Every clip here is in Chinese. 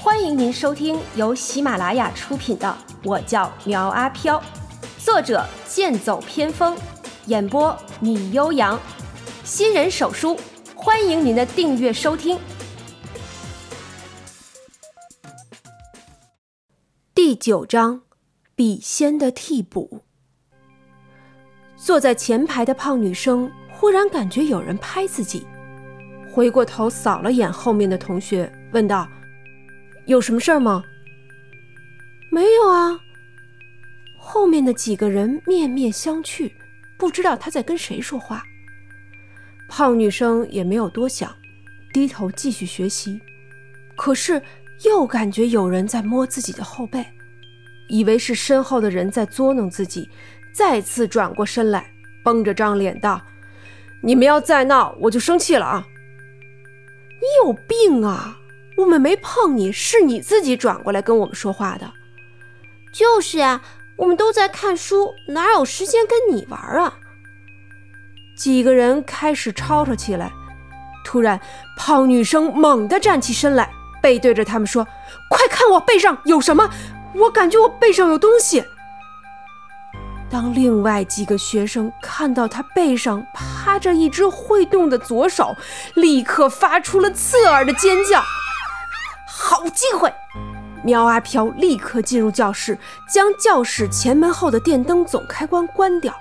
欢迎您收听由喜马拉雅出品的《我叫苗阿飘》，作者剑走偏锋，演播米悠扬，新人手书，欢迎您的订阅收听。第九章，笔仙的替补。坐在前排的胖女生忽然感觉有人拍自己，回过头扫了眼后面的同学，问道。有什么事儿吗？没有啊。后面的几个人面面相觑，不知道他在跟谁说话。胖女生也没有多想，低头继续学习。可是又感觉有人在摸自己的后背，以为是身后的人在捉弄自己，再次转过身来，绷着张脸道：“你们要再闹，我就生气了啊！你有病啊！”我们没碰你，是你自己转过来跟我们说话的。就是呀，我们都在看书，哪有时间跟你玩啊？几个人开始吵吵起来。突然，胖女生猛地站起身来，背对着他们说：“快看我背上有什么！我感觉我背上有东西。”当另外几个学生看到他背上趴着一只会动的左手，立刻发出了刺耳的尖叫。好机会！苗阿飘立刻进入教室，将教室前门后的电灯总开关关掉。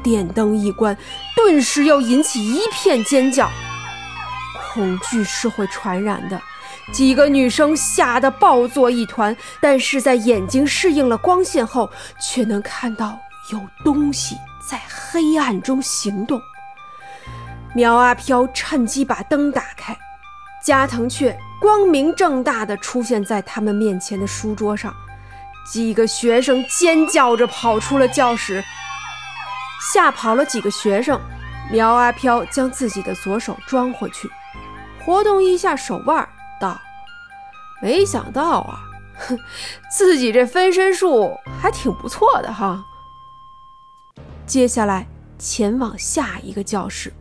电灯一关，顿时又引起一片尖叫。恐惧是会传染的，几个女生吓得抱作一团，但是在眼睛适应了光线后，却能看到有东西在黑暗中行动。苗阿飘趁机把灯打开，加藤却。光明正大的出现在他们面前的书桌上，几个学生尖叫着跑出了教室，吓跑了几个学生。苗阿飘将自己的左手装回去，活动一下手腕，道：“没想到啊，哼，自己这分身术还挺不错的哈。”接下来前往下一个教室，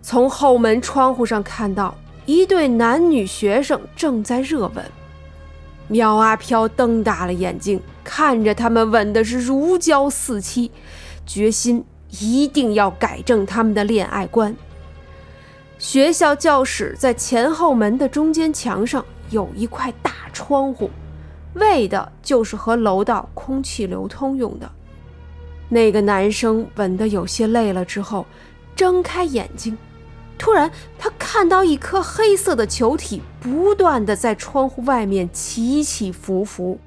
从后门窗户上看到。一对男女学生正在热吻，苗阿飘瞪大了眼睛看着他们吻的是如胶似漆，决心一定要改正他们的恋爱观。学校教室在前后门的中间墙上有一块大窗户，为的就是和楼道空气流通用的。那个男生吻得有些累了之后，睁开眼睛。突然，他看到一颗黑色的球体不断的在窗户外面起起伏伏。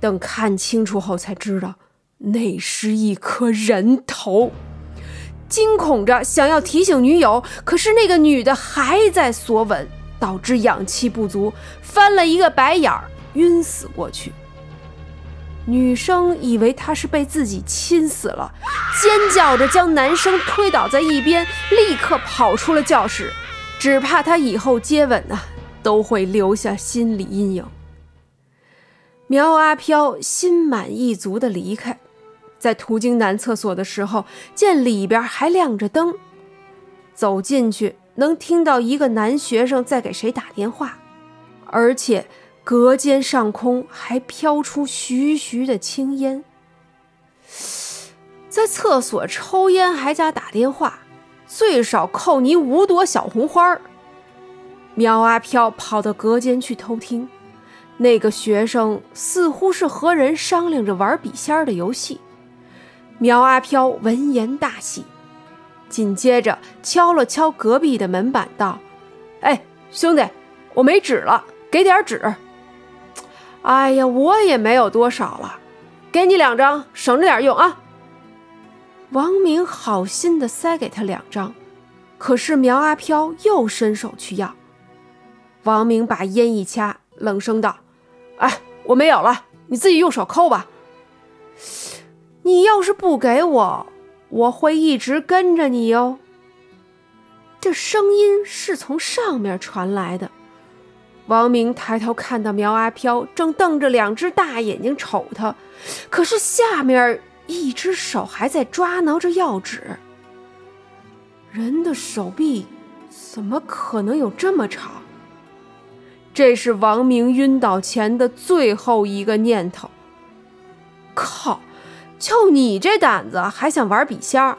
等看清楚后，才知道那是一颗人头。惊恐着想要提醒女友，可是那个女的还在索吻，导致氧气不足，翻了一个白眼儿，晕死过去。女生以为他是被自己亲死了，尖叫着将男生推倒在一边，立刻跑出了教室，只怕他以后接吻呢都会留下心理阴影。苗阿飘心满意足地离开，在途经男厕所的时候，见里边还亮着灯，走进去能听到一个男学生在给谁打电话，而且。隔间上空还飘出徐徐的青烟，在厕所抽烟还加打电话，最少扣你五朵小红花儿。苗阿飘跑到隔间去偷听，那个学生似乎是和人商量着玩笔仙儿的游戏。苗阿飘闻言大喜，紧接着敲了敲隔壁的门板，道：“哎，兄弟，我没纸了，给点纸。”哎呀，我也没有多少了，给你两张，省着点用啊。王明好心的塞给他两张，可是苗阿飘又伸手去要。王明把烟一掐，冷声道：“哎，我没有了，你自己用手抠吧。你要是不给我，我会一直跟着你哟。”这声音是从上面传来的。王明抬头看到苗阿飘正瞪着两只大眼睛瞅他，可是下面一只手还在抓挠着药纸。人的手臂怎么可能有这么长？这是王明晕倒前的最后一个念头。靠！就你这胆子，还想玩笔仙？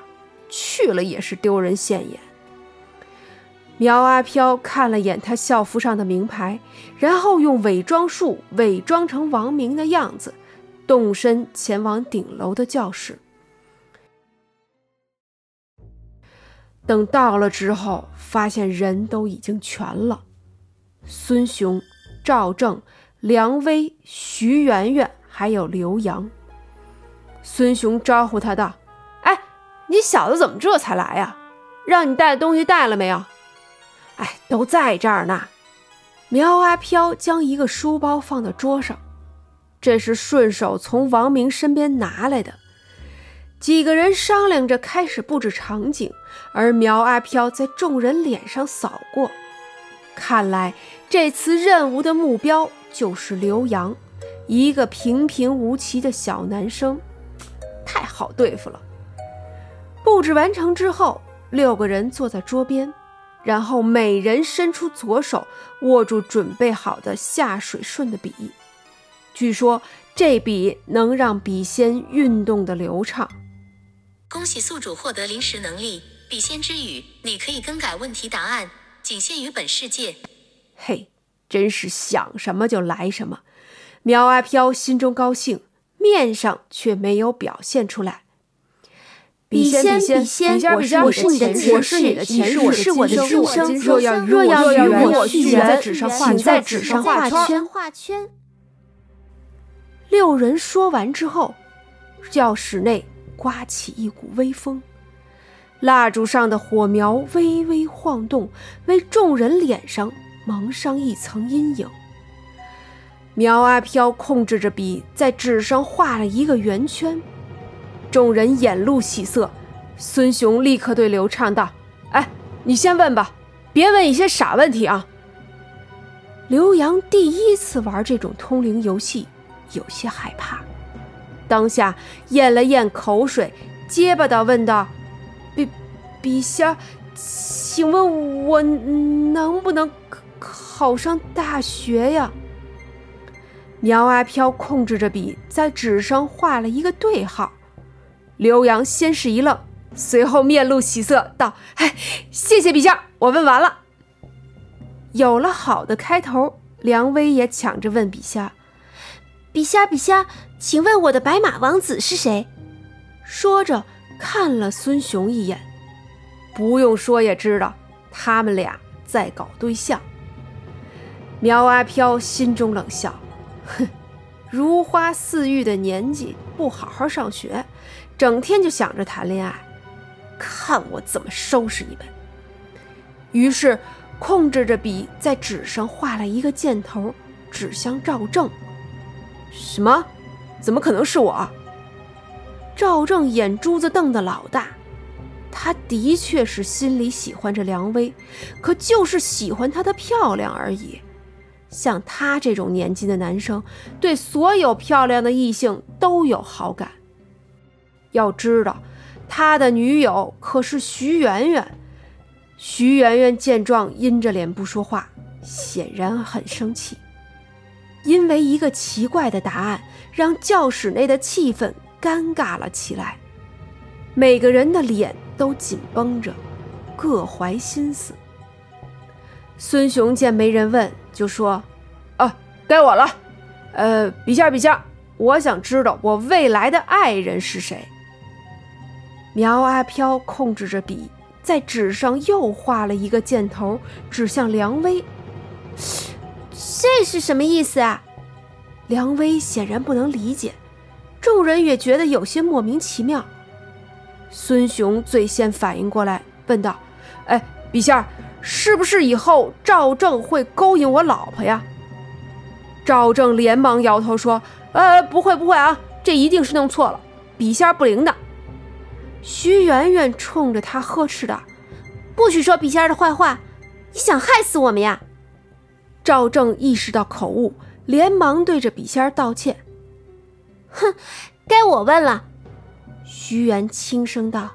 去了也是丢人现眼。苗阿飘看了眼他校服上的名牌，然后用伪装术伪装成王明的样子，动身前往顶楼的教室。等到了之后，发现人都已经全了：孙雄、赵正、梁威、徐媛媛，还有刘洋。孙雄招呼他道：“哎，你小子怎么这才来呀？让你带的东西带了没有？”哎，都在这儿呢。苗阿飘将一个书包放到桌上，这是顺手从王明身边拿来的。几个人商量着开始布置场景，而苗阿飘在众人脸上扫过，看来这次任务的目标就是刘洋，一个平平无奇的小男生，太好对付了。布置完成之后，六个人坐在桌边。然后每人伸出左手，握住准备好的下水顺的笔。据说这笔能让笔仙运动的流畅。恭喜宿主获得临时能力“笔仙之语”，你可以更改问题答案，仅限于本世界。嘿，真是想什么就来什么。苗阿飘心中高兴，面上却没有表现出来。笔仙，笔仙，我是你的前世，你是我的今生。若要与我续缘，请在纸上画圈。画圈。六人说完之后，教室内刮起一股微风，蜡烛上的火苗微微晃动，为众人脸上蒙上一层阴影。苗阿飘控制着笔，在纸上画了一个圆圈。众人眼露喜色，孙雄立刻对刘畅道：“哎，你先问吧，别问一些傻问题啊。”刘洋第一次玩这种通灵游戏，有些害怕，当下咽了咽口水，结巴的问道：“陛陛下，请问我能不能考上大学呀？”苗阿飘控制着笔，在纸上画了一个对号。刘洋先是一愣，随后面露喜色，道：“哎，谢谢陛下，我问完了。”有了好的开头，梁威也抢着问陛下：“陛下，陛下，请问我的白马王子是谁？”说着看了孙雄一眼，不用说也知道，他们俩在搞对象。苗阿飘心中冷笑：“哼，如花似玉的年纪，不好好上学。”整天就想着谈恋爱，看我怎么收拾你们！于是控制着笔在纸上画了一个箭头，指向赵正。什么？怎么可能是我？赵正眼珠子瞪得老大，他的确是心里喜欢着梁薇，可就是喜欢她的漂亮而已。像他这种年纪的男生，对所有漂亮的异性都有好感。要知道，他的女友可是徐媛媛。徐媛媛见状，阴着脸不说话，显然很生气。因为一个奇怪的答案，让教室内的气氛尴尬了起来，每个人的脸都紧绷着，各怀心思。孙雄见没人问，就说：“啊，该我了。呃，比下，比下，我想知道我未来的爱人是谁。”苗阿飘控制着笔，在纸上又画了一个箭头，指向梁威。这是什么意思啊？梁威显然不能理解，众人也觉得有些莫名其妙。孙雄最先反应过来，问道：“哎，笔仙，是不是以后赵正会勾引我老婆呀？”赵正连忙摇头说：“呃，不会，不会啊，这一定是弄错了，笔仙不灵的。”徐媛媛冲着他呵斥道：“不许说笔仙的坏话！你想害死我们呀？”赵正意识到口误，连忙对着笔仙道歉：“哼，该我问了。”徐媛轻声道：“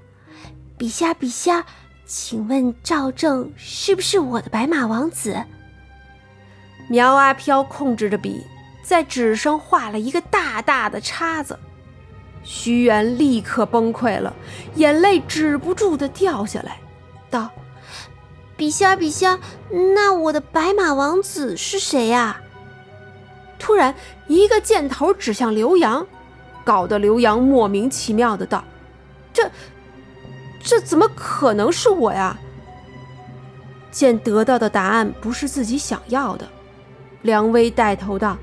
笔仙，笔仙，请问赵正是不是我的白马王子？”苗阿飘控制着笔，在纸上画了一个大大的叉子。虚元立刻崩溃了，眼泪止不住的掉下来，道：“笔仙儿，笔仙，那我的白马王子是谁呀？”突然，一个箭头指向刘洋，搞得刘洋莫名其妙的道：“这，这怎么可能是我呀？”见得到的答案不是自己想要的，梁威带头道：“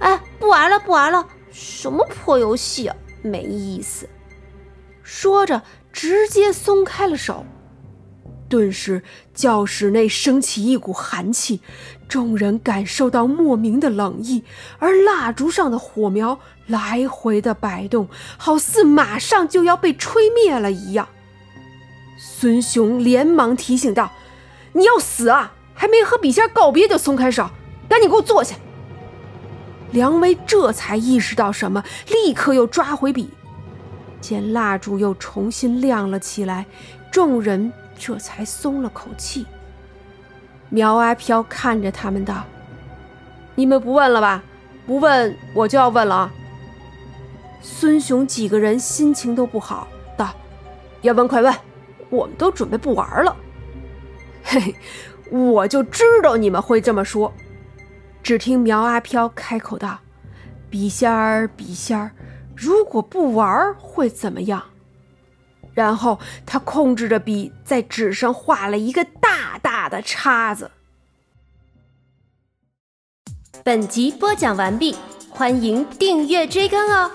哎，不玩了，不玩了，什么破游戏啊！”没意思，说着直接松开了手，顿时教室内升起一股寒气，众人感受到莫名的冷意，而蜡烛上的火苗来回的摆动，好似马上就要被吹灭了一样。孙雄连忙提醒道：“你要死啊！还没和笔仙告别就松开手，赶紧给我坐下。”梁威这才意识到什么，立刻又抓回笔。见蜡烛又重新亮了起来，众人这才松了口气。苗阿飘看着他们道：“你们不问了吧？不问，我就要问了啊！”孙雄几个人心情都不好，道：“要问快问，我们都准备不玩了。”嘿嘿，我就知道你们会这么说。只听苗阿飘开口道：“笔仙儿，笔仙儿，如果不玩会怎么样？”然后他控制着笔在纸上画了一个大大的叉子。本集播讲完毕，欢迎订阅追更哦。